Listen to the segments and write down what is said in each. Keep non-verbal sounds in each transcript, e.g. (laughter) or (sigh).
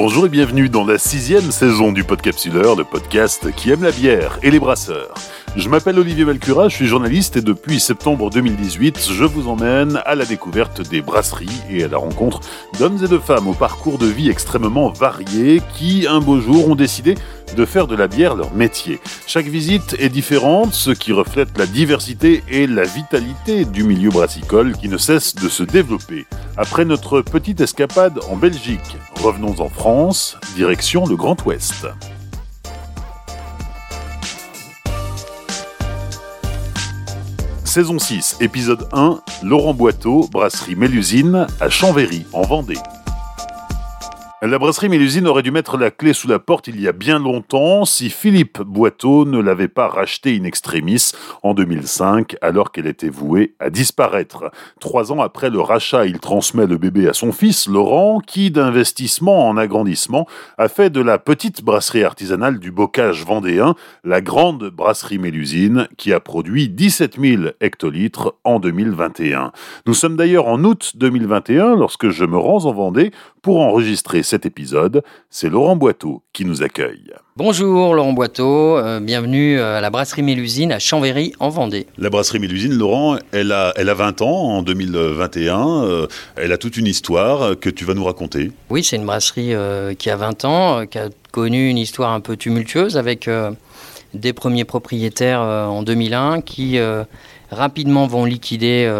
Bonjour et bienvenue dans la sixième saison du Podcapsuleur, le podcast qui aime la bière et les brasseurs. Je m'appelle Olivier Valcura, je suis journaliste et depuis septembre 2018, je vous emmène à la découverte des brasseries et à la rencontre d'hommes et de femmes au parcours de vie extrêmement variés qui, un beau jour, ont décidé de faire de la bière leur métier. Chaque visite est différente, ce qui reflète la diversité et la vitalité du milieu brassicole qui ne cesse de se développer. Après notre petite escapade en Belgique, revenons en France, direction le Grand Ouest. Saison 6, épisode 1, Laurent Boiteau, brasserie Mélusine à Chambéry, en Vendée. La brasserie Mélusine aurait dû mettre la clé sous la porte il y a bien longtemps si Philippe Boiteau ne l'avait pas racheté in extremis en 2005 alors qu'elle était vouée à disparaître. Trois ans après le rachat, il transmet le bébé à son fils Laurent qui, d'investissement en agrandissement, a fait de la petite brasserie artisanale du bocage vendéen la grande brasserie Mélusine qui a produit 17 000 hectolitres en 2021. Nous sommes d'ailleurs en août 2021 lorsque je me rends en Vendée pour enregistrer cet épisode. C'est Laurent Boiteau qui nous accueille. Bonjour Laurent Boiteau, euh, bienvenue à la brasserie Mélusine à Chambéry en Vendée. La brasserie Mélusine, Laurent, elle a, elle a 20 ans en 2021. Euh, elle a toute une histoire que tu vas nous raconter. Oui, c'est une brasserie euh, qui a 20 ans, qui a connu une histoire un peu tumultueuse avec des premiers propriétaires en 2001 qui rapidement vont liquider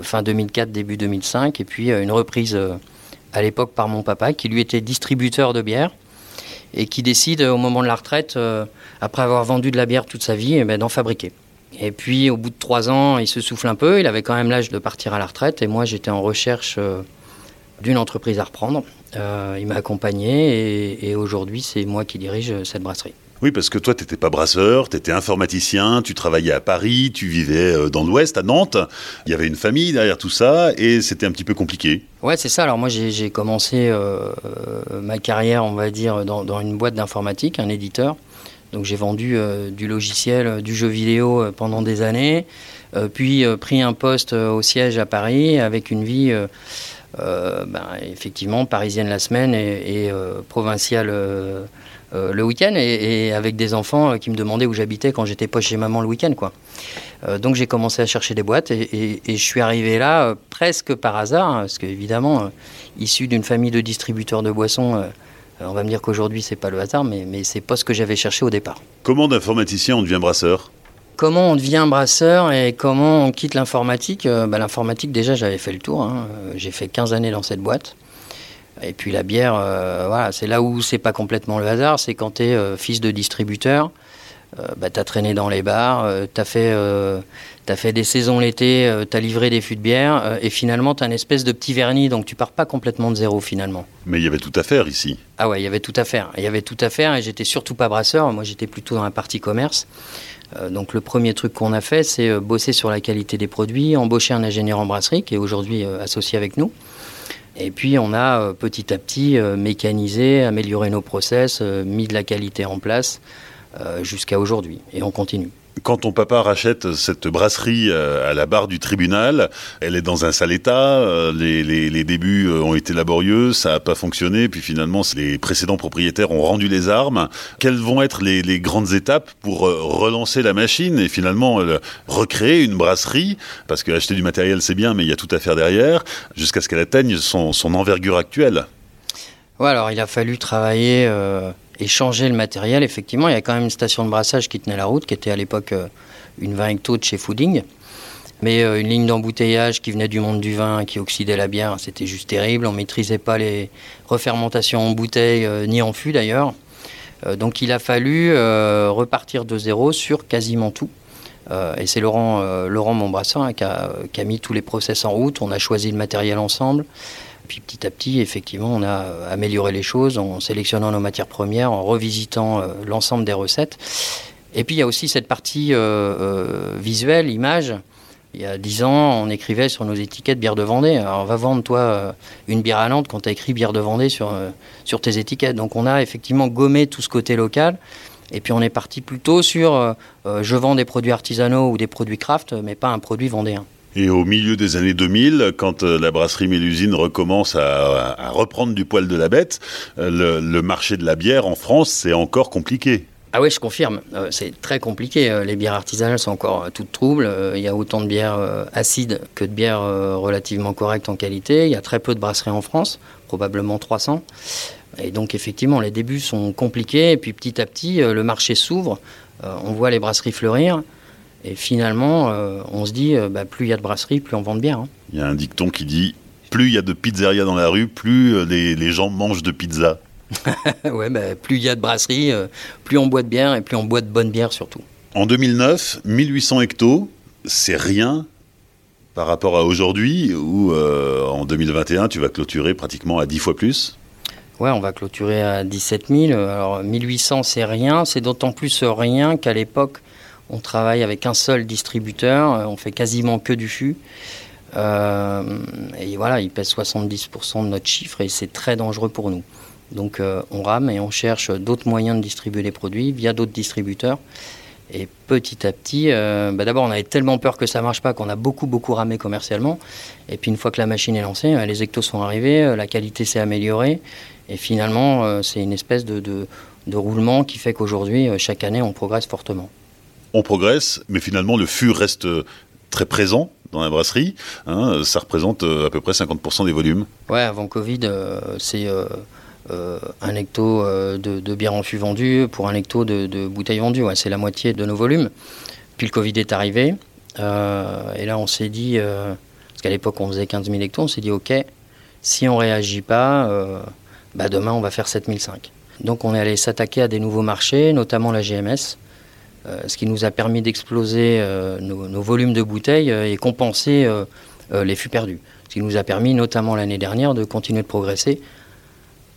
fin 2004, début 2005, et puis une reprise à l'époque par mon papa, qui lui était distributeur de bière et qui décide au moment de la retraite, euh, après avoir vendu de la bière toute sa vie, eh ben, d'en fabriquer. Et puis au bout de trois ans, il se souffle un peu, il avait quand même l'âge de partir à la retraite et moi j'étais en recherche euh, d'une entreprise à reprendre. Euh, il m'a accompagné et aujourd'hui c'est moi qui dirige cette brasserie. Oui, parce que toi, tu n'étais pas brasseur, tu étais informaticien, tu travaillais à Paris, tu vivais euh, dans l'Ouest, à Nantes. Il y avait une famille derrière tout ça et c'était un petit peu compliqué. Ouais, c'est ça. Alors moi, j'ai commencé euh, ma carrière, on va dire, dans, une boîte d'informatique, un éditeur. Donc j'ai vendu euh, du logiciel, du jeu vidéo pendant des années, puis pris un poste au siège à Paris avec une vie... Ben, effectivement parisienne la semaine et, provinciale euh, le week-end et, avec des enfants euh, qui me demandaient où j'habitais quand j'étais pas chez maman le week-end. quoi. Euh, donc j'ai commencé à chercher des boîtes et, je suis arrivé là presque par hasard, hein, parce qu'évidemment, issu d'une famille de distributeurs de boissons, on va me dire qu'aujourd'hui c'est pas le hasard, mais, mais c'est pas ce que j'avais cherché au départ. Comment d'informaticien on devient brasseur? Comment on devient brasseur et comment on quitte l'informatique? Bah, L'informatique, déjà, j'avais fait le tour. Hein. J'ai fait 15 années dans cette boîte. Et puis la bière, euh, voilà, c'est là où c'est pas complètement le hasard, c'est quand tu es euh, fils de distributeur, euh, bah, tu as traîné dans les bars, tu as, as, fait des saisons l'été, tu as livré des fûts de bière, et finalement tu as une espèce de petit vernis, donc tu pars pas complètement de zéro finalement. Mais il y avait tout à faire ici. Ah ouais, il y avait tout à faire. Il y avait tout à faire, et j'étais surtout pas brasseur, moi j'étais plutôt dans la partie commerce. donc le premier truc qu'on a fait, c'est bosser sur la qualité des produits, embaucher un ingénieur en brasserie qui est aujourd'hui associé avec nous. Et puis on a euh, petit à petit euh, mécanisé, amélioré nos process, euh, mis de la qualité en place jusqu'à aujourd'hui. Et on continue. Quand ton papa rachète cette brasserie à la barre du tribunal, elle est dans un sale état, les, débuts ont été laborieux, ça n'a pas fonctionné, puis finalement les précédents propriétaires ont rendu les armes. Quelles vont être les, grandes étapes pour relancer la machine et finalement recréer une brasserie? Parce que acheter du matériel c'est bien, mais il y a tout à faire derrière, jusqu'à ce qu'elle atteigne son, envergure actuelle. Ouais, alors il a fallu travailler et changer le matériel. Effectivement, il y a quand même une station de brassage qui tenait la route, qui était à l'époque euh, une 20 hecto de chez Fooding. Mais euh, une ligne d'embouteillage qui venait du monde du vin, qui oxydait la bière, c'était juste terrible. On ne maîtrisait pas les refermentations en bouteille, euh, ni en fût d'ailleurs. donc il a fallu repartir de zéro sur quasiment tout. et c'est Laurent, Laurent mon brasseur, hein, qui, a, qui, a, mis tous les process en route. On a choisi le matériel ensemble. Puis petit à petit, effectivement, on a euh, amélioré les choses en sélectionnant nos matières premières, en revisitant euh, l'ensemble des recettes. Et puis il y a aussi cette partie euh, visuelle, image. Il y a dix ans, on écrivait sur nos étiquettes bière de Vendée. Alors va vendre, toi, une bière à Nantes quand tu écrit bière de Vendée sur, sur tes étiquettes. Donc on a effectivement gommé tout ce côté local. Et puis on est parti plutôt sur je vends des produits artisanaux ou des produits craft, mais pas un produit vendéen. Et au milieu des années 2000, quand la brasserie Mélusine recommence à, reprendre du poil de la bête, le marché de la bière en France, c'est encore compliqué. Ah oui, je confirme. Euh, c'est très compliqué. Euh, les bières artisanales sont encore euh, toutes troubles. Il y a autant de bières acides que de bières relativement correctes en qualité. Il y a très peu de brasseries en France, probablement 300. Et donc effectivement, les débuts sont compliqués. Et puis petit à petit, le marché s'ouvre. On voit les brasseries fleurir. Et finalement, on se dit, bah, plus il y a de brasseries, plus on vend de bière. Hein. Il y a un dicton qui dit, plus il y a de pizzerias dans la rue, plus les, les gens mangent de pizza. (laughs) ouais, bah, plus il y a de brasseries, euh, plus on boit de bière et plus on boit de bonne bière surtout. En 2009, 1800 hectos, c'est rien par rapport à aujourd'hui où euh, en 2021 tu vas clôturer pratiquement à 10 fois plus? Ouais, on va clôturer à 17 000. Alors 1800 c'est rien, c'est d'autant plus rien qu'à l'époque on travaille avec un seul distributeur, on fait quasiment que du fût. Euh, et voilà, il pèse 70% de notre chiffre et c'est très dangereux pour nous. Donc euh, on rame et on cherche d'autres moyens de distribuer les produits via d'autres distributeurs. Et petit à petit, euh, bah, d'abord on avait tellement peur que ça marche pas qu'on a beaucoup beaucoup ramé commercialement. Et puis une fois que la machine est lancée, euh, les hectos sont arrivés, la qualité s'est améliorée. Et finalement, c'est une espèce de, roulement qui fait qu'aujourd'hui, chaque année, on progresse fortement. On progresse, mais finalement le fût reste très présent dans la brasserie. Hein. ça représente à peu près 50% des volumes. Ouais, avant Covid, c'est euh, un hecto euh, de, bière en fût vendu pour un hecto de, bouteilles vendues. c'est la moitié de nos volumes. Puis le Covid est arrivé. Euh, et là, on s'est dit, parce qu'à l'époque, on faisait 15 000 hectos, on s'est dit, OK, si on réagit pas, bah demain, on va faire 7005. Donc, on est allé s'attaquer à des nouveaux marchés, notamment la GMS, ce qui nous a permis d'exploser nos, nos, volumes de bouteilles et compenser les fûts perdus. Ce qui nous a permis, notamment l'année dernière, de continuer de progresser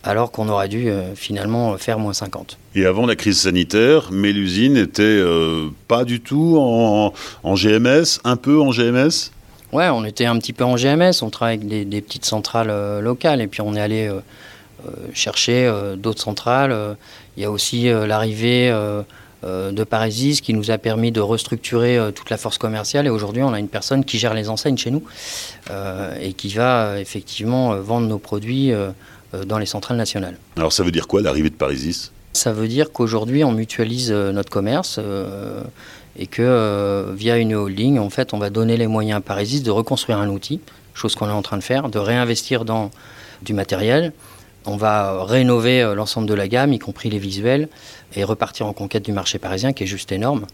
alors qu'on aurait dû euh, finalement faire moins 50. Et avant la crise sanitaire, Mélusine n'était euh, pas du tout en, GMS, un peu en GMS Ouais, on était un petit peu en GMS, on travaille avec des, petites centrales euh, locales et puis on est allé chercher d'autres centrales. Il y a aussi l'arrivée de Parisis qui nous a permis de restructurer toute la force commerciale et aujourd'hui on a une personne qui gère les enseignes chez nous et qui va effectivement vendre nos produits euh, dans les centrales nationales. Alors ça veut dire quoi l'arrivée de Parisis? Ça veut dire qu'aujourd'hui on mutualise euh, notre commerce euh, et que via une holding, en fait, on va donner les moyens à Parisis de reconstruire un outil, chose qu'on est en train de faire, de réinvestir dans du matériel. On va rénover l'ensemble de la gamme, y compris les visuels, et repartir en conquête du marché parisien qui est juste énorme,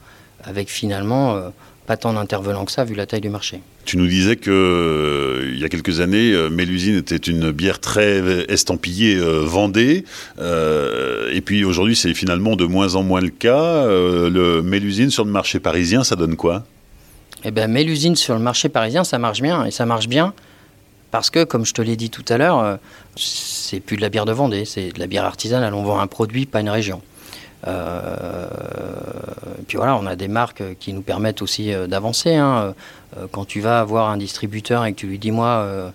avec finalement pas tant d'intervenants que ça vu la taille du marché. Tu nous disais que euh, il y a quelques années, euh, Mélusine était une bière très estampillée euh, Vendée, et puis aujourd'hui c'est finalement de moins en moins le cas. le Mélusine sur le marché parisien, ça donne quoi? Eh bien, Mélusine sur le marché parisien, ça marche bien, et ça marche bien parce que, comme je te l'ai dit tout à l'heure, c'est plus de la bière de Vendée, c'est de la bière artisanale. On vend un produit, pas une région. Euh, puis voilà, on a des marques qui nous permettent aussi euh, d'avancer. Hein. Euh, quand tu vas voir un distributeur et que tu lui dis, moi,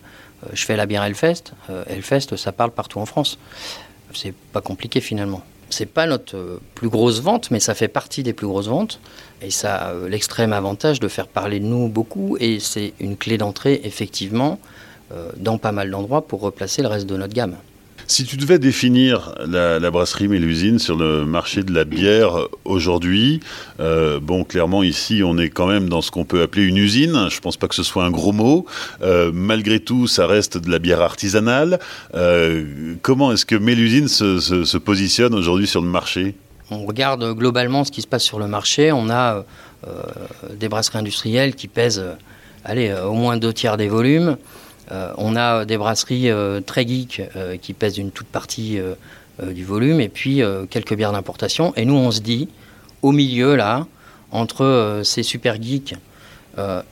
je fais la bière Hellfest, Hellfest, ça parle partout en France. C'est pas compliqué finalement. C'est pas notre plus grosse vente, mais ça fait partie des plus grosses ventes. Et ça a l'extrême avantage de faire parler de nous beaucoup. Et c'est une clé d'entrée, effectivement, dans pas mal d'endroits pour replacer le reste de notre gamme. Si tu devais définir la, brasserie Mélusine sur le marché de la bière aujourd'hui, euh, bon, clairement ici, on est quand même dans ce qu'on peut appeler une usine. Je ne pense pas que ce soit un gros mot. Euh, malgré tout, ça reste de la bière artisanale. Euh, comment est-ce que Mélusine se, se, positionne aujourd'hui sur le marché? On regarde globalement ce qui se passe sur le marché. On a des brasseries industrielles qui pèsent, allez, au moins deux tiers des volumes. Euh, on a des brasseries euh, très geeks euh, qui pèsent une toute partie du volume et puis quelques bières d'importation. Et nous, on se dit, au milieu, là, entre ces super geeks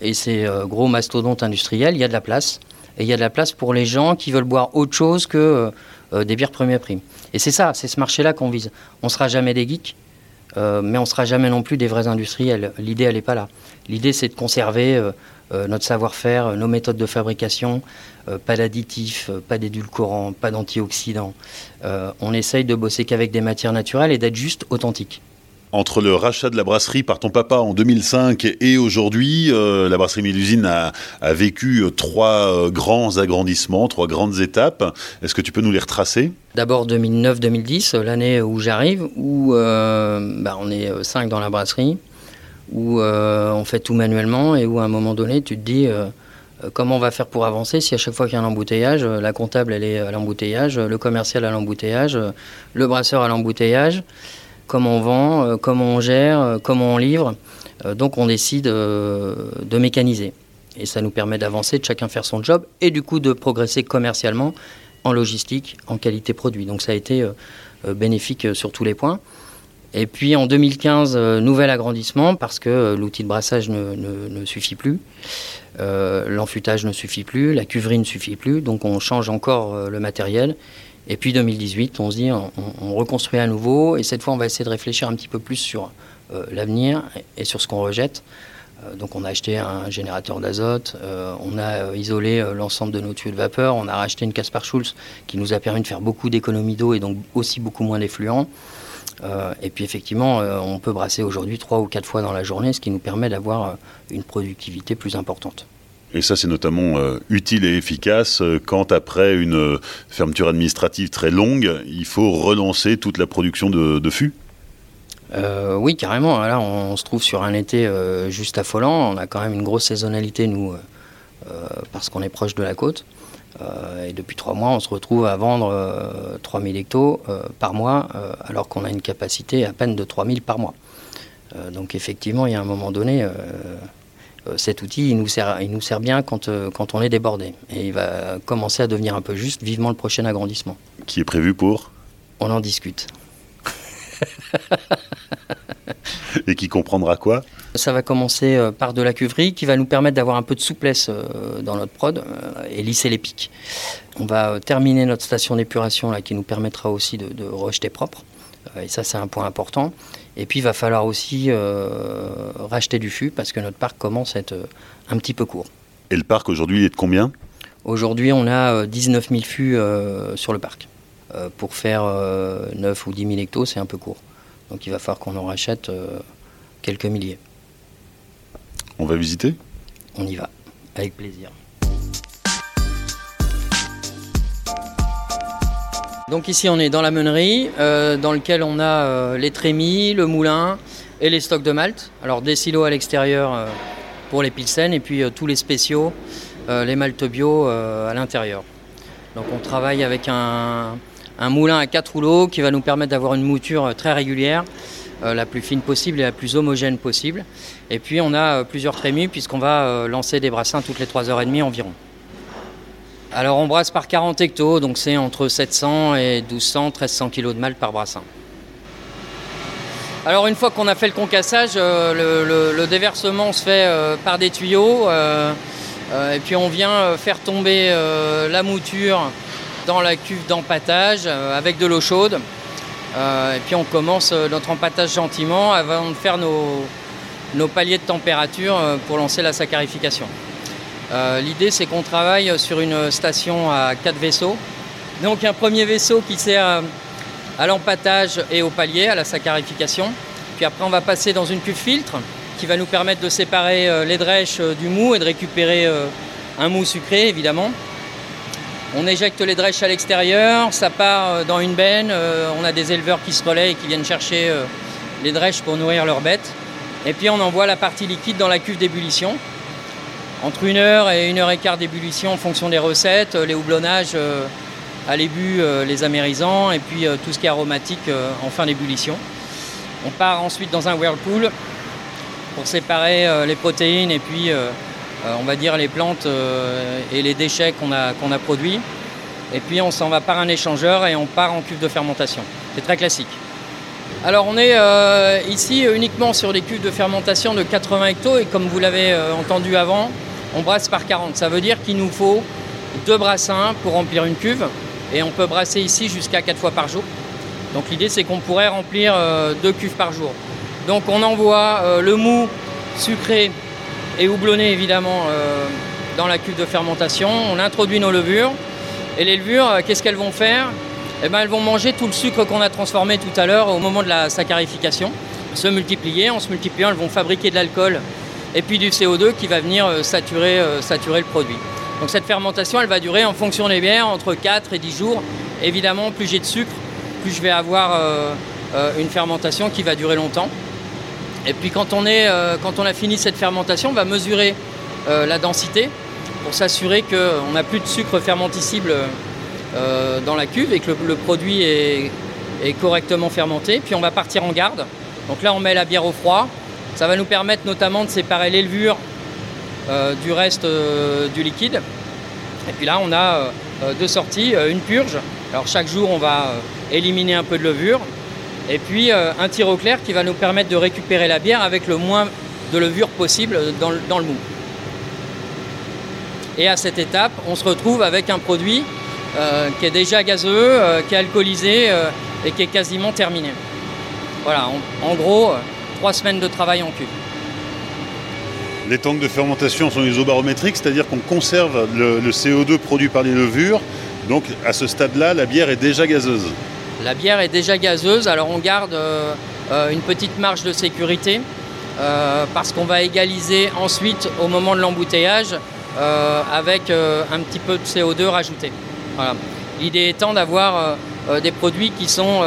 et ces gros mastodontes industriels, il y a de la place. Et il y a de la place pour les gens qui veulent boire autre chose que des bières premier prix. Et c'est ça, c'est ce marché-là qu'on vise. On ne sera jamais des geeks, mais on ne sera jamais non plus des vrais industriels. L'idée, elle n'est pas là. L'idée, c'est de conserver euh, notre savoir-faire, euh, nos méthodes de fabrication, euh, pas d'additifs, pas d'édulcorants, pas d'antioxydants. on essaye de bosser qu'avec des matières naturelles et d'être juste authentique. Entre le rachat de la brasserie par ton papa en 2005 et aujourd'hui, euh, la brasserie Mélusine a, a, vécu trois euh, grands agrandissements, trois grandes étapes. Est-ce que tu peux nous les retracer? D'abord 2009-2010, l'année où j'arrive, où euh, bah, on est cinq dans la brasserie, où on fait tout manuellement et où à un moment donné, tu te dis comment on va faire pour avancer si à chaque fois qu'il y a un embouteillage, la comptable elle est à l'embouteillage, le commercial à l'embouteillage, le brasseur à l'embouteillage comment on vend, euh, comment on gère, euh, comment on livre. Euh, donc on décide de mécaniser. Et ça nous permet d'avancer, de chacun faire son job et du coup de progresser commercialement en logistique, en qualité produit. Donc ça a été bénéfique sur tous les points. Et puis en 2015, nouvel agrandissement parce que l'outil de brassage ne, suffit plus, l'enfutage ne suffit plus, la cuverie ne suffit plus, donc on change encore le matériel et puis 2018, on se dit, on, reconstruit à nouveau, et cette fois, on va essayer de réfléchir un petit peu plus sur euh, l'avenir et, sur ce qu'on rejette. Euh, donc on a acheté un générateur d'azote, euh, on a isolé l'ensemble de nos tuyaux de vapeur, on a racheté une Caspar Schulz qui nous a permis de faire beaucoup d'économies d'eau et donc aussi beaucoup moins d'effluents. et puis effectivement, on peut brasser aujourd'hui trois ou quatre fois dans la journée, ce qui nous permet d'avoir une productivité plus importante. Et ça, c'est notamment euh, utile et efficace euh, quand, après une euh, fermeture administrative très longue, il faut relancer toute la production de, fûts Oui, carrément. Là, on, se trouve sur un été juste affolant. On a quand même une grosse saisonnalité, nous, parce qu'on est proche de la côte. et depuis trois mois, on se retrouve à vendre 3000 hectos par mois, alors qu'on a une capacité à peine de 3000 par mois. donc effectivement, il y a un moment donné, cet outil, il nous sert, il nous sert bien quand, euh, quand on est débordé. Et il va commencer à devenir un peu juste, vivement le prochain agrandissement. Qui est prévu pour On en discute. (laughs) Et qui comprendra quoi Ça va commencer euh, par de la cuverie qui va nous permettre d'avoir un peu de souplesse dans notre prod et lisser les pics. On va terminer notre station d'épuration là, qui nous permettra aussi de, de rejeter propre. Et ça, c'est un point important. Et puis il va falloir aussi euh, racheter du fût parce que notre parc commence à être euh, un petit peu court. Et le parc aujourd'hui est de combien? Aujourd'hui on a 19 euh, 000 fûts sur le parc. pour faire 9 ou 10 000 hectos c'est un peu court. Donc il va falloir qu'on en rachète quelques milliers. On va visiter? On y va, avec plaisir. Donc ici on est dans la meunerie, euh, dans lequel on a euh, les trémies, le moulin et les stocks de malt. Alors des silos à l'extérieur euh, pour les pilsen et puis tous les spéciaux, les maltes bio à l'intérieur. Donc on travaille avec un, moulin à quatre rouleaux qui va nous permettre d'avoir une mouture très régulière, la plus fine possible et la plus homogène possible. Et puis on a plusieurs trémies puisqu'on va lancer des brassins toutes les 3h30 environ. Alors on brasse par 40 hectos, donc c'est entre 700 et 1200, 1300 kg de malt par brassin. Alors une fois qu'on a fait le concassage, euh, le, déversement se fait euh, par des tuyaux euh, et puis on vient faire tomber la mouture dans la cuve d'empattage avec de l'eau chaude. et puis on commence notre empattage gentiment avant de faire nos paliers de température pour lancer la saccharification. Euh, l'idée, c'est qu'on travaille sur une station à quatre vaisseaux. Donc, un premier vaisseau qui sert à l'empattage et au palier, à la saccharification. Puis après, on va passer dans une cuve filtre qui va nous permettre de séparer euh, les drèches euh, du mou et de récupérer un mou sucré, évidemment. On éjecte les drèches à l'extérieur, ça part dans une benne. On a des éleveurs qui se relaient et qui viennent chercher les drèches pour nourrir leurs bêtes. Et puis on envoie la partie liquide dans la cuve d'ébullition entre une heure et une heure et quart d'ébullition en fonction des recettes, euh, les houblonnages euh, à l'ébu, euh, les amérisants et puis tout ce qui est aromatique en fin d'ébullition. On part ensuite dans un whirlpool pour séparer les protéines et puis on va dire les plantes et les déchets qu'on a, a produits. Et puis on s'en va par un échangeur et on part en cuve de fermentation. C'est très classique. Alors on est ici uniquement sur des cuves de fermentation de 80 hectos et comme vous l'avez entendu avant, on brasse par 40. Ça veut dire qu'il nous faut deux brassins pour remplir une cuve et on peut brasser ici jusqu'à 4 fois par jour. Donc l'idée c'est qu'on pourrait remplir euh, deux cuves par jour. Donc on envoie euh, le mou sucré et houblonné évidemment euh, dans la cuve de fermentation. On introduit nos levures et les levures, qu'est-ce qu'elles vont faire? Eh ben, Elles vont manger tout le sucre qu'on a transformé tout à l'heure au moment de la saccharification se multiplier. En se multipliant, elles vont fabriquer de l'alcool et puis du CO2 qui va venir saturer, saturer le produit. Donc cette fermentation, elle va durer en fonction des bières entre 4 et 10 jours. Évidemment, plus j'ai de sucre, plus je vais avoir une fermentation qui va durer longtemps. Et puis quand on, est, quand on a fini cette fermentation, on va mesurer la densité pour s'assurer qu'on n'a plus de sucre fermenticible euh, dans la cuve et que le, produit est, correctement fermenté. Puis on va partir en garde. Donc là, on met la bière au froid. Ça va nous permettre notamment de séparer les levures euh, du reste euh, du liquide. Et puis là, on a deux sorties, une purge. Alors chaque jour, on va éliminer un peu de levure. Et puis un tir au clair qui va nous permettre de récupérer la bière avec le moins de levure possible dans le mou. Et à cette étape, on se retrouve avec un produit euh, qui est déjà gazeux, euh, qui est alcoolisé euh, et qui est quasiment terminé. Voilà, en gros, trois semaines de travail en cube. Les tanks de fermentation sont isobarométriques, c'est-à-dire qu'on conserve le, CO2 produit par les levures. Donc à ce stade-là, la bière est déjà gazeuse. La bière est déjà gazeuse, alors on garde une petite marge de sécurité parce qu'on va égaliser ensuite au moment de l'embouteillage euh, avec euh, un petit peu de CO2 rajouté. L'idée étant d'avoir euh, des produits qui sont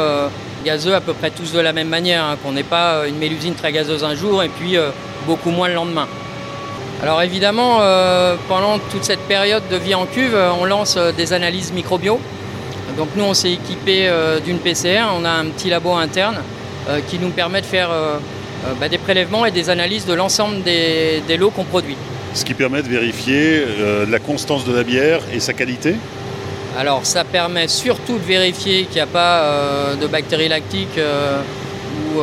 gazeux à peu près tous de la même manière, hein, qu'on n'ait pas une mélusine très gazeuse un jour et puis beaucoup moins le lendemain. Alors évidemment, pendant toute cette période de vie en cuve, on lance des analyses microbio. Donc nous, on s'est équipé d'une PCR, on a un petit labo interne qui nous permet de faire bah, des prélèvements et des analyses de l'ensemble des lots qu'on produit ce qui permet de vérifier euh, la constance de la bière et sa qualité Alors ça permet surtout de vérifier qu'il n'y a pas euh, de bactéries lactiques euh, ou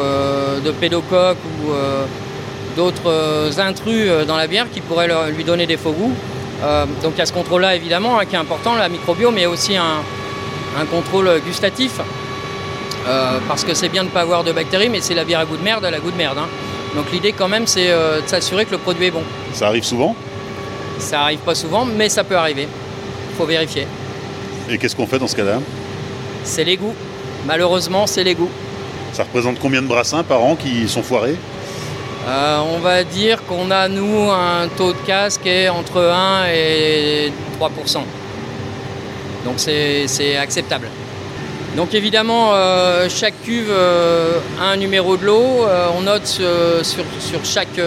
de pédocoques ou d'autres intrus dans la bière qui pourraient lui donner des faux goûts. donc il y a ce contrôle-là évidemment hein, qui est important, la microbio, mais aussi un, contrôle gustatif. parce que c'est bien de ne pas avoir de bactéries, mais c'est la bière à goût de merde, elle a goût de merde. Hein. Donc l'idée quand même c'est euh, de s'assurer que le produit est bon. Ça arrive souvent? Ça arrive pas souvent, mais ça peut arriver. Il faut vérifier. Et qu'est-ce qu'on fait dans ce cas-là C'est les goûts. Malheureusement, c'est les goûts. Ça représente combien de brassins par an qui sont foirés euh, On va dire qu'on a, nous, un taux de casse qui est entre 1 et 3% Donc c'est acceptable. Donc évidemment, euh, chaque cuve euh, a un numéro de l'eau. On note sur, chaque,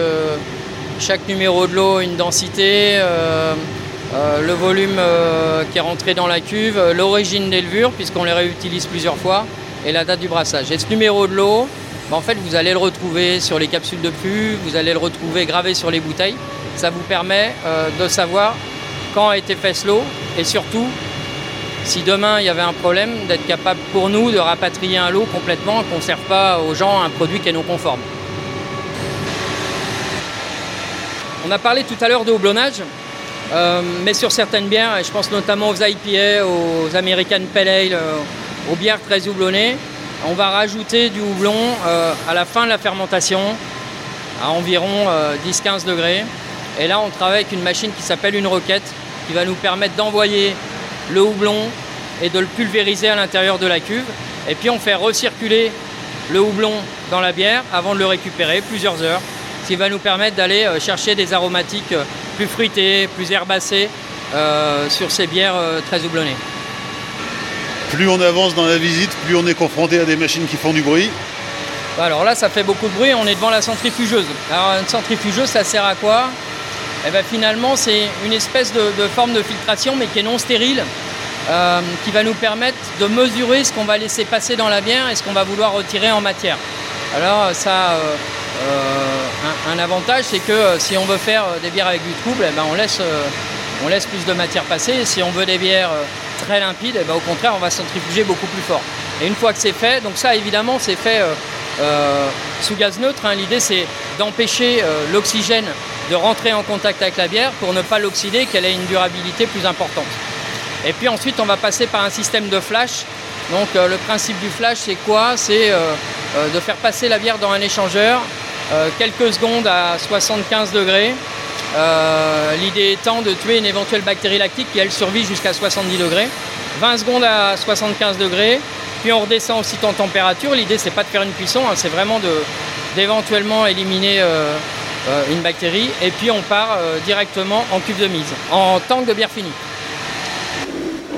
chaque, numéro de l'eau une densité, le volume qui est rentré dans la cuve, l'origine des levures, puisqu'on les réutilise plusieurs fois, et la date du brassage. Et ce numéro de l'eau, ben, en fait, vous allez le retrouver sur les capsules de pu, vous allez le retrouver gravé sur les bouteilles. Ça vous permet de savoir quand a été fait ce lot et surtout si demain il y avait un problème, d'être capable pour nous de rapatrier un lot complètement, qu'on ne serve pas aux gens un produit qui est non conforme. On a parlé tout à l'heure de houblonnage, euh, mais sur certaines bières, je pense notamment aux IPA, aux American Pale Ale, euh, aux bières très houblonnées, on va rajouter du houblon euh, à la fin de la fermentation, à environ 10-15 degrés. Et là, on travaille avec une machine qui s'appelle une roquette, qui va nous permettre d'envoyer le houblon et de le pulvériser à l'intérieur de la cuve. Et puis on fait recirculer le houblon dans la bière avant de le récupérer plusieurs heures, ce qui va nous permettre d'aller chercher des aromatiques plus fruitées, plus herbacées euh, sur ces bières très houblonnées. Plus on avance dans la visite, plus on est confronté à des machines qui font du bruit. Bah, alors là, ça fait beaucoup de bruit, on est devant la centrifugeuse. Alors une centrifugeuse, ça sert à quoi? Et eh bien finalement c'est une espèce de, forme de filtration mais qui est non stérile, euh, qui va nous permettre de mesurer ce qu'on va laisser passer dans la bière et ce qu'on va vouloir retirer en matière. Alors ça euh, euh, un, avantage, c'est que si on veut faire des bières avec du trouble, eh ben, on, laisse, on laisse plus de matière passer. Et si on veut des bières très limpides, eh ben, au contraire, on va centrifuger beaucoup plus fort. Et une fois que c'est fait, donc ça évidemment c'est fait sous gaz neutre, hein. l'idée c'est d'empêcher l'oxygène de rentrer en contact avec la bière pour ne pas l'oxyder, qu'elle ait une durabilité plus importante. Et puis ensuite, on va passer par un système de flash. Donc euh, le principe du flash, c'est quoi? C'est euh, euh, de faire passer la bière dans un échangeur quelques secondes à 75 degrés. L'idée étant de tuer une éventuelle bactérie lactique qui elle survit jusqu'à 70 degrés. 20 secondes à 75 degrés, puis on redescend aussi en température. L'idée c'est pas de faire une cuisson, hein, c'est vraiment d'éventuellement éliminer une bactérie. Et puis on part directement en cuve de mise, en tank de bière finie.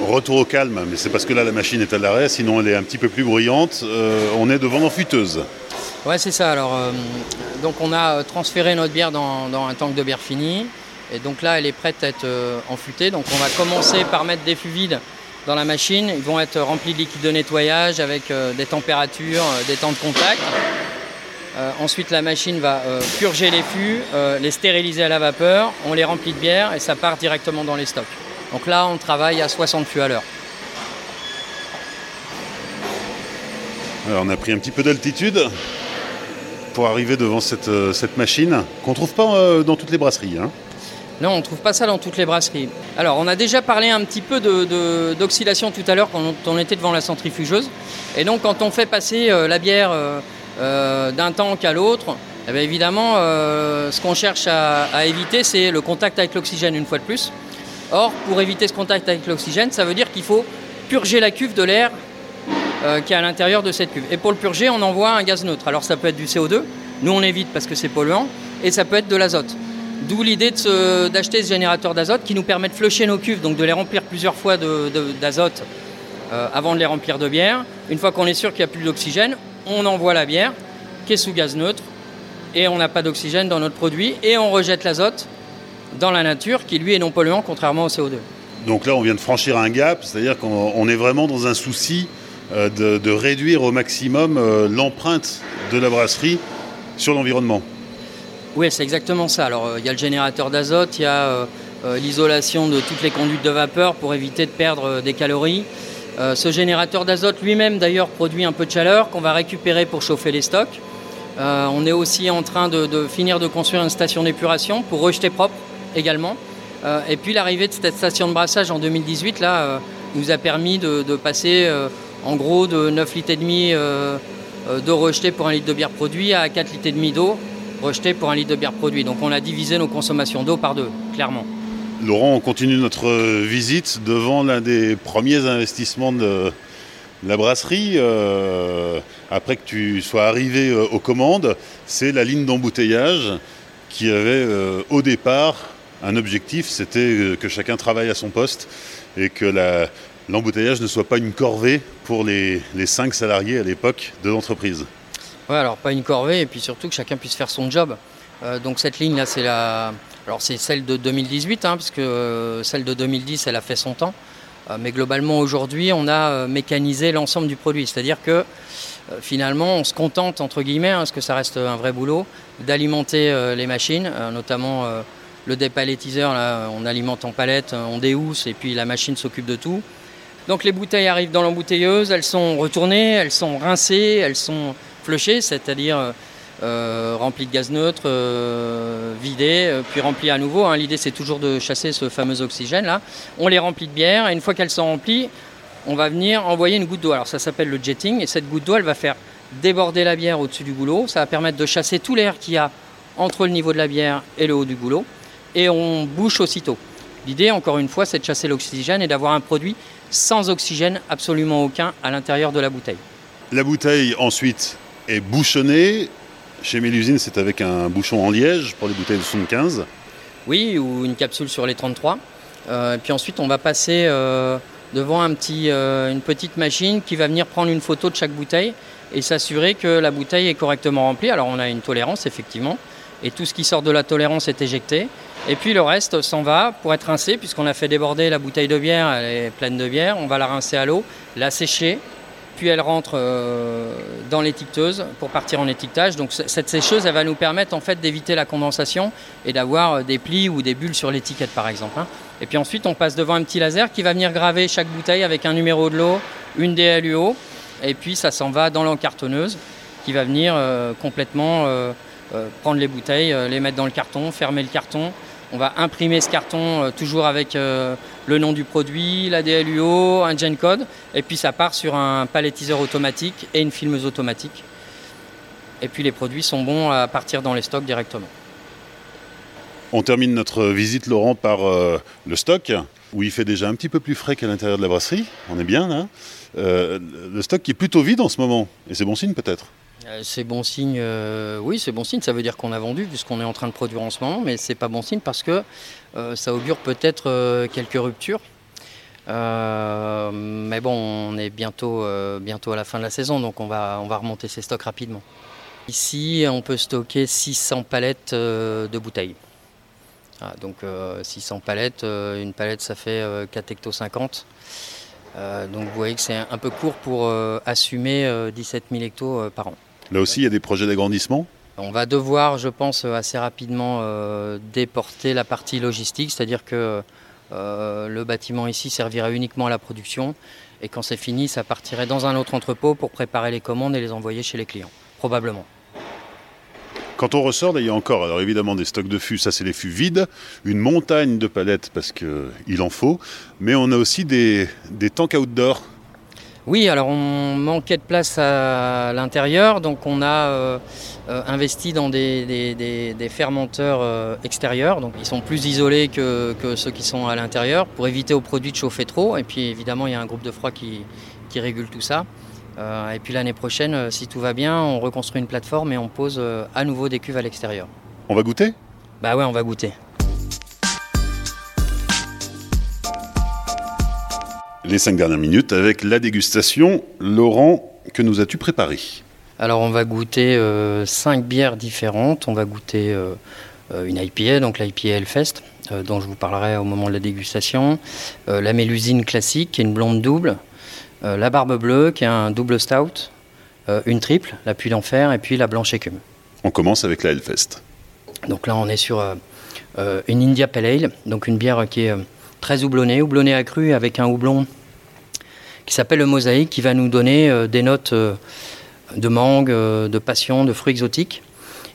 Retour au calme, mais c'est parce que là la machine est à l'arrêt, sinon elle est un petit peu plus bruyante. on est devant l'enfuiteuse. Ouais, c'est ça. Alors, donc on a transféré notre bière dans, un tank de bière finie. Et donc là, elle est prête à être enfûtée. Donc on va commencer par mettre des fûts vides dans la machine. Ils vont être remplis de liquide de nettoyage avec euh, des températures, euh, des temps de contact. Euh, ensuite, la machine va purger les fûts, les stériliser à la vapeur, on les remplit de bière et ça part directement dans les stocks. Donc là, on travaille à 60 fûts à l'heure. on a pris un petit peu d'altitude pour arriver devant cette, machine qu'on ne trouve pas dans toutes les brasseries. Hein. Non, on ne trouve pas ça dans toutes les brasseries. Alors, on a déjà parlé un petit peu d'oxydation tout à l'heure quand on était devant la centrifugeuse. Et donc, quand on fait passer euh, la bière euh, euh, d'un tank à l'autre, eh évidemment, ce qu'on cherche à, éviter, c'est le contact avec l'oxygène une fois de plus. Or, pour éviter ce contact avec l'oxygène, ça veut dire qu'il faut purger la cuve de l'air qui est à l'intérieur de cette cuve. Et pour le purger, on envoie un gaz neutre. Alors, ça peut être du CO2. Nous, on évite parce que c'est polluant. Et ça peut être de l'azote. D'où l'idée d'acheter ce générateur d'azote qui nous permet de flusher nos cuves, donc de les remplir plusieurs fois d'azote euh, avant de les remplir de bière. Une fois qu'on est sûr qu'il n'y a plus d'oxygène, on envoie la bière qui est sous gaz neutre et on n'a pas d'oxygène dans notre produit et on rejette l'azote dans la nature qui lui est non polluant contrairement au CO2. Donc là on vient de franchir un gap, c'est-à-dire qu'on est vraiment dans un souci euh, de, réduire au maximum euh, l'empreinte de la brasserie sur l'environnement. Oui, c'est exactement ça. Alors, euh, il y a le générateur d'azote, il y a l'isolation de toutes les conduites de vapeur pour éviter de perdre des calories. ce générateur d'azote lui-même, d'ailleurs, produit un peu de chaleur qu'on va récupérer pour chauffer les stocks. on est aussi en train de, finir de construire une station d'épuration pour rejeter propre également. et puis l'arrivée de cette station de brassage en 2018 là, nous a permis de, passer en gros de 9 litres et demi d'eau rejetée pour un litre de bière produit à 4 litres et demi d'eau rejeté pour un litre de bière produit. Donc on a divisé nos consommations d'eau par deux, clairement. Laurent, on continue notre visite devant l'un des premiers investissements de la brasserie. Euh, après que tu sois arrivé euh, aux commandes, c'est la ligne d'embouteillage qui avait euh, au départ un objectif, c'était que chacun travaille à son poste et que l'embouteillage ne soit pas une corvée pour les, les cinq salariés à l'époque de l'entreprise. Ouais, alors pas une corvée, et puis surtout que chacun puisse faire son job. Euh, donc cette ligne là, c'est la, alors c'est celle de 2018, hein, puisque euh, celle de 2010, elle a fait son temps. Euh, mais globalement aujourd'hui, on a mécanisé l'ensemble du produit, c'est-à-dire que finalement, on se contente entre guillemets, hein, parce que ça reste un vrai boulot, d'alimenter les machines, notamment le dépalettiseur. Là, on alimente en palette, on déhousse, et puis la machine s'occupe de tout. Donc les bouteilles arrivent dans l'embouteilleuse, elles sont retournées, elles sont rincées, elles sont flushées, c'est-à-dire euh, euh, remplies de gaz neutre, euh, vidées, puis remplies à nouveau. Hein. L'idée c'est toujours de chasser ce fameux oxygène là. On les remplit de bière et une fois qu'elles sont remplies, on va venir envoyer une goutte d'eau. Alors ça s'appelle le jetting et cette goutte d'eau elle va faire déborder la bière au-dessus du goulot. Ça va permettre de chasser tout l'air qu'il y a entre le niveau de la bière et le haut du goulot et on bouche aussitôt. L'idée, encore une fois, c'est de chasser l'oxygène et d'avoir un produit sans oxygène absolument aucun à l'intérieur de la bouteille. La bouteille ensuite est bouchonnée. Chez Mélusine, c'est avec un bouchon en liège pour les bouteilles de 75. Oui, ou une capsule sur les 33. Euh, puis ensuite, on va passer euh, devant un petit, euh, une petite machine qui va venir prendre une photo de chaque bouteille et s'assurer que la bouteille est correctement remplie. Alors, on a une tolérance, effectivement, et tout ce qui sort de la tolérance est éjecté. Et puis le reste s'en va pour être rincé, puisqu'on a fait déborder la bouteille de bière, elle est pleine de bière, on va la rincer à l'eau, la sécher, puis elle rentre euh, dans l'étiqueteuse pour partir en étiquetage. Donc cette sécheuse, elle va nous permettre en fait d'éviter la condensation et d'avoir euh, des plis ou des bulles sur l'étiquette par exemple. Hein. Et puis ensuite, on passe devant un petit laser qui va venir graver chaque bouteille avec un numéro de l'eau, une DLUO, et puis ça s'en va dans l'encartonneuse qui va venir euh, complètement prendre les bouteilles, les mettre dans le carton, fermer le carton, on va imprimer ce carton euh, toujours avec euh, le nom du produit, la DLUO, un gen code, et puis ça part sur un palettiseur automatique et une filmeuse automatique. Et puis les produits sont bons à partir dans les stocks directement. On termine notre visite, Laurent, par euh, le stock, où il fait déjà un petit peu plus frais qu'à l'intérieur de la brasserie. On est bien là. le stock qui est plutôt vide en ce moment, et c'est bon signe peut-être? C'est bon signe, oui, c'est bon signe. Ça veut dire qu'on a vendu puisqu'on est en train de produire en ce moment, mais c'est pas bon signe parce que ça augure peut-être quelques ruptures. mais bon, on est bientôt, à la fin de la saison, donc on va, on va remonter ses stocks rapidement. Ici, on peut stocker 600 palettes de bouteilles. Ah, donc 600 palettes, une palette ça fait 4 hecto 50. donc vous voyez que c'est un peu court pour assumer 17 000 hectos par an. Là aussi, il y a des projets d'agrandissement On va devoir, je pense, assez rapidement déporter la partie logistique, c'est-à-dire que le bâtiment ici servira uniquement à la production et quand c'est fini, ça partirait dans un autre entrepôt pour préparer les commandes et les envoyer chez les clients, probablement. Quand on ressort, il y a encore, alors évidemment, des stocks de fûts, ça c'est les fûts vides, une montagne de palettes parce qu'il en faut, mais on a aussi des, des tanks outdoor oui, alors on manquait de place à l'intérieur, donc on a euh, euh, investi dans des, fermenteurs euh, extérieurs, donc ils sont plus isolés que, ceux qui sont à l'intérieur, pour éviter aux produits de chauffer trop. Et puis évidemment, il y a un groupe de froid qui, régule tout ça. et puis l'année prochaine, si tout va bien, on reconstruit une plateforme et on pose à nouveau des cuves à l'extérieur. On va goûter? Bah ouais, on va goûter. Les cinq dernières minutes avec la dégustation. Laurent, que nous as-tu préparé? Alors on va goûter euh, cinq bières différentes. On va goûter euh, euh, une IPA, donc l'IPA Hellfest, dont je vous parlerai au moment de la dégustation. la Mélusine classique, qui est une blonde double. la Barbe Bleue, qui est un double stout. une triple, la Puy d'Enfer, et puis la Blanche Écume. On commence avec la Hellfest. Donc là on est sur une India Pale Ale, donc une bière qui est très houblonné, houblonné accru avec un houblon qui s'appelle le mosaïque, qui va nous donner euh, des notes euh, de mangue, euh, de passion, de fruits exotiques.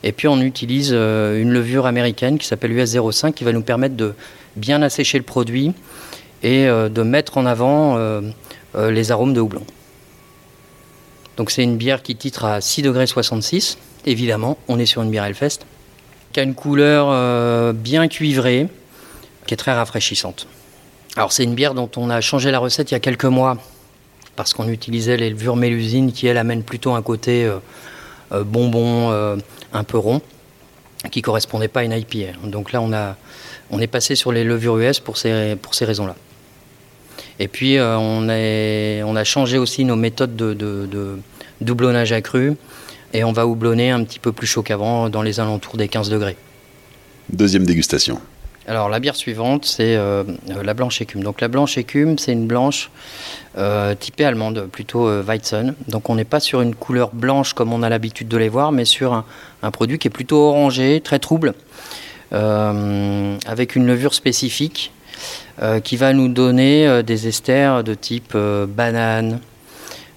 Et puis on utilise une levure américaine qui s'appelle US 05 qui va nous permettre de bien assécher le produit et de mettre en avant les arômes de houblon. Donc c'est une bière qui titre à 6 degrés 66. Évidemment, on est sur une bière Hellfest qui a une couleur bien cuivrée, qui est très rafraîchissante. Alors c'est une bière dont on a changé la recette il y a quelques mois parce qu'on utilisait les levures mélusine qui elles amènent plutôt un côté euh, euh, bonbon euh, un peu rond qui correspondait pas à une IPA. Donc là on a on est passé sur les levures US pour ces pour ces raisons-là. Et puis on, est, on a changé aussi nos méthodes de, de, de doublonnage accru et on va houblonner un petit peu plus chaud qu'avant dans les alentours des 15 degrés. Deuxième dégustation. Alors la bière suivante, c'est euh, euh, la blanche écume. Donc la blanche écume, c'est une blanche euh, typée allemande, plutôt Weizen. Donc on n'est pas sur une couleur blanche comme on a l'habitude de les voir, mais sur un, produit qui est plutôt orangé, très trouble, avec une levure spécifique qui va nous donner des esters de type banane.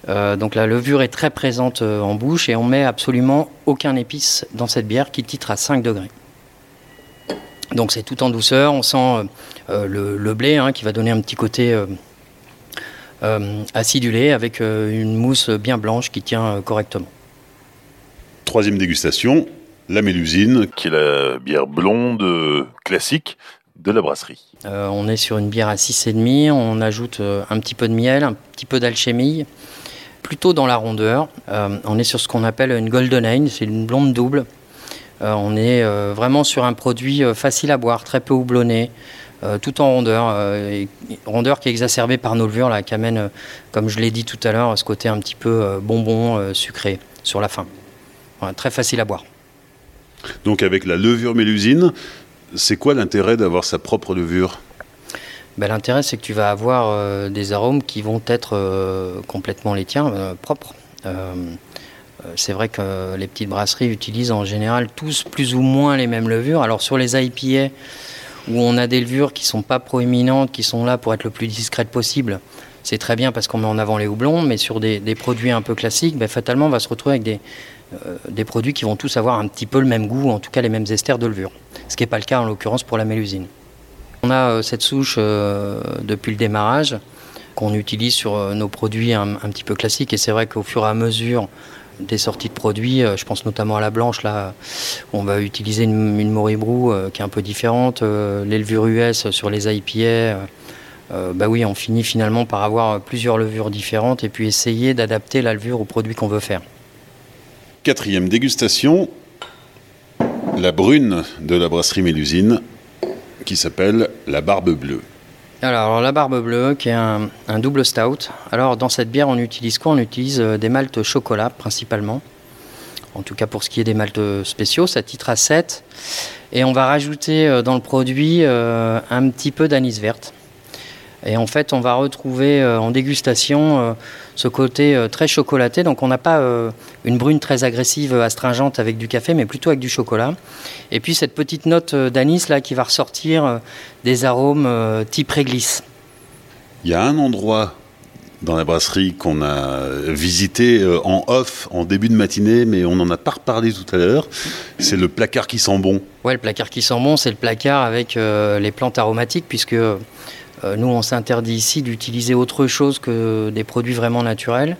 donc la levure est très présente en bouche et on met absolument aucun épice dans cette bière qui titre à 5 degrés. Donc c'est tout en douceur, on sent euh, euh, le, blé hein, qui va donner un petit côté euh, acidulé avec une mousse bien blanche qui tient correctement. Troisième dégustation, la Mélusine, qui est la bière blonde classique de la brasserie. on est sur une bière à 6,5, on ajoute un petit peu de miel, un petit peu d'alchimie, plutôt dans la rondeur. on est sur ce qu'on appelle une Golden Ale, c'est une blonde double on est euh, vraiment sur un produit euh, facile à boire, très peu houblonné, tout en rondeur, rondeur qui est exacerbée par nos levures, là, qui amène, comme je l'ai dit tout à l'heure, ce côté un petit peu bonbon sucré sur la fin. très facile à boire. Donc avec la levure mélusine, c'est quoi l'intérêt d'avoir sa propre levure? Ben, L'intérêt, c'est que tu vas avoir des arômes qui vont être complètement les tiens, propres. Euh, c'est vrai que les petites brasseries utilisent en général tous plus ou moins les mêmes levures. Alors sur les IPA, où on a des levures qui ne sont pas proéminentes, qui sont là pour être le plus discrète possible, c'est très bien parce qu'on met en avant les houblons, mais sur des, produits un peu classiques, ben, fatalement on va se retrouver avec euh, des, produits qui vont tous avoir un petit peu le même goût, en tout cas les mêmes esters de levure. Ce qui n'est pas le cas en l'occurrence pour la mélusine. On a euh, cette souche depuis le démarrage qu'on utilise sur nos produits un, petit peu classiques et c'est vrai qu'au fur et à mesure des sorties de produits. Euh, je pense notamment à la blanche. Là, on va utiliser une, Moribrou euh, qui est un peu différente. Euh, les levures US sur les IPA. bah oui, on finit finalement par avoir plusieurs levures différentes et puis essayer d'adapter la levure au produit qu'on veut faire. Quatrième dégustation, la brune de la brasserie Mélusine, qui s'appelle la Barbe Bleue. Alors, la Barbe Bleue, qui est un, double stout. Alors, dans cette bière, on utilise quoi? On utilise euh, des maltes chocolat principalement. En tout cas, pour ce qui est des maltes spéciaux, ça titre à 7. Et on va rajouter euh, dans le produit euh, un petit peu d'anis verte. Et en fait, on va retrouver euh, en dégustation euh, ce côté euh, très chocolaté. Donc, on n'a pas une brune très agressive, astringente avec du café, mais plutôt avec du chocolat. Et puis, cette petite note d'anis là qui va ressortir des arômes type réglisse. Il y a un endroit dans la brasserie qu'on a visité en off en début de matinée, mais on n'en a pas reparlé tout à l'heure. C'est le placard qui sent bon. Ouais, le placard qui sent bon, c'est le placard avec les plantes aromatiques, puisque nous, on s'interdit ici d'utiliser autre chose que des produits vraiment naturels.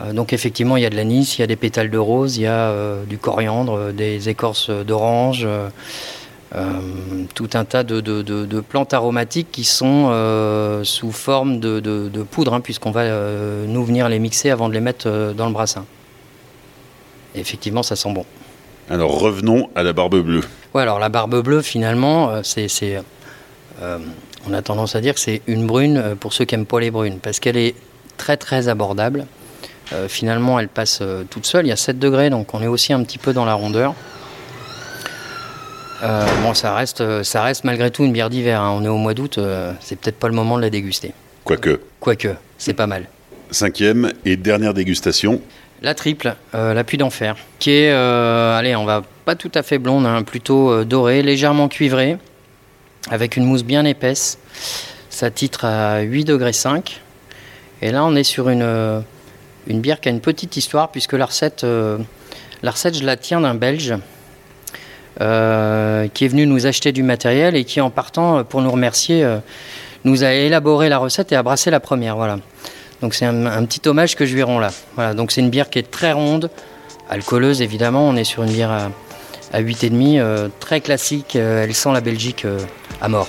Euh, donc effectivement, il y a de l'anis, il y a des pétales de rose, il y a euh, du coriandre, des écorces d'orange, tout un tas de, plantes aromatiques qui sont sous forme de, poudre, hein, puisqu'on va nous venir les mixer avant de les mettre dans le brassin. effectivement, ça sent bon. Alors revenons à la barbe bleue. Ouais, alors la barbe bleue, finalement, c'est on a tendance à dire que c'est une brune euh, pour ceux qui n'aiment pas les brunes, parce qu'elle est très très abordable. Euh, finalement, elle passe euh, toute seule. Il y a 7 degrés, donc on est aussi un petit peu dans la rondeur. bon, ça reste, ça reste malgré tout une bière d'hiver. Hein. On est au mois d'août, c'est peut-être pas le moment de la déguster. Quoique. Quoique, c'est pas mal. Cinquième et dernière dégustation. La triple, la puits d'enfer, qui est, allez, on va pas tout à fait blonde, hein, plutôt dorée, légèrement cuivrée avec une mousse bien épaisse. Ça titre à 8 degrés 5. Et là, on est sur une, euh, une bière qui a une petite histoire, puisque la recette, euh, la recette je la tiens d'un Belge euh, qui est venu nous acheter du matériel et qui, en partant pour nous remercier, nous a élaboré la recette et a brassé la première. Voilà. Donc c'est un, petit hommage que je lui rends là. Voilà. Donc c'est une bière qui est très ronde, alcooleuse évidemment. On est sur une bière à, à 8,5, très classique. elle sent la Belgique à mort.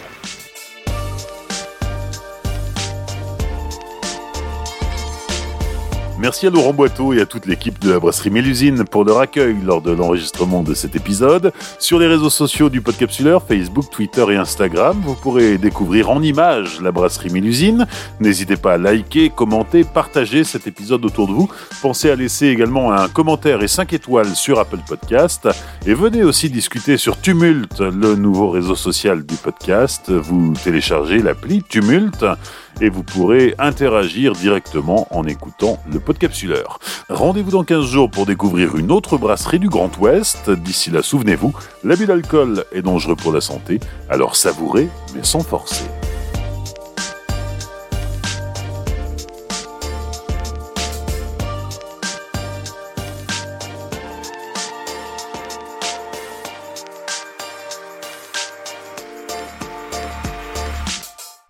Merci à Laurent Boiteau et à toute l'équipe de la brasserie Mélusine pour leur accueil lors de l'enregistrement de cet épisode. Sur les réseaux sociaux du Podcapsuleur, Facebook, Twitter et Instagram, vous pourrez découvrir en images la brasserie Mélusine. N'hésitez pas à liker, commenter, partager cet épisode autour de vous. Pensez à laisser également un commentaire et 5 étoiles sur Apple Podcast. Et venez aussi discuter sur Tumult, le nouveau réseau social du podcast. Vous téléchargez l'appli Tumult et vous pourrez interagir directement en écoutant le podcapsuleur. Rendez-vous dans 15 jours pour découvrir une autre brasserie du Grand Ouest. D'ici là, souvenez-vous, l'abus d'alcool est dangereux pour la santé, alors savourez mais sans forcer.